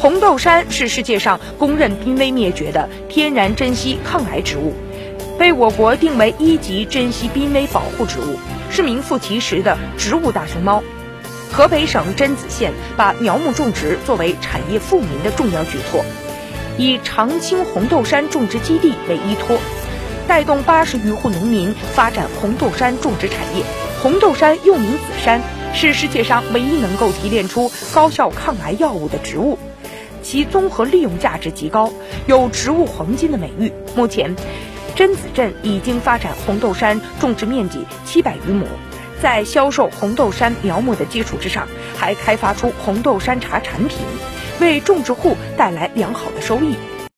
红豆杉是世界上公认濒危灭绝的天然珍稀抗癌植物，被我国定为一级珍稀濒危保护植物，是名副其实的植物大熊猫。河北省榛子县把苗木种植作为产业富民的重要举措，以长青红豆杉种植基地为依托，带动八十余户农民发展红豆杉种植产业。红豆杉又名紫杉，是世界上唯一能够提炼出高效抗癌药物的植物。其综合利用价值极高，有“植物黄金”的美誉。目前，榛子镇已经发展红豆杉种植面积七百余亩，在销售红豆杉苗木的基础之上，还开发出红豆杉茶产品，为种植户带来良好的收益。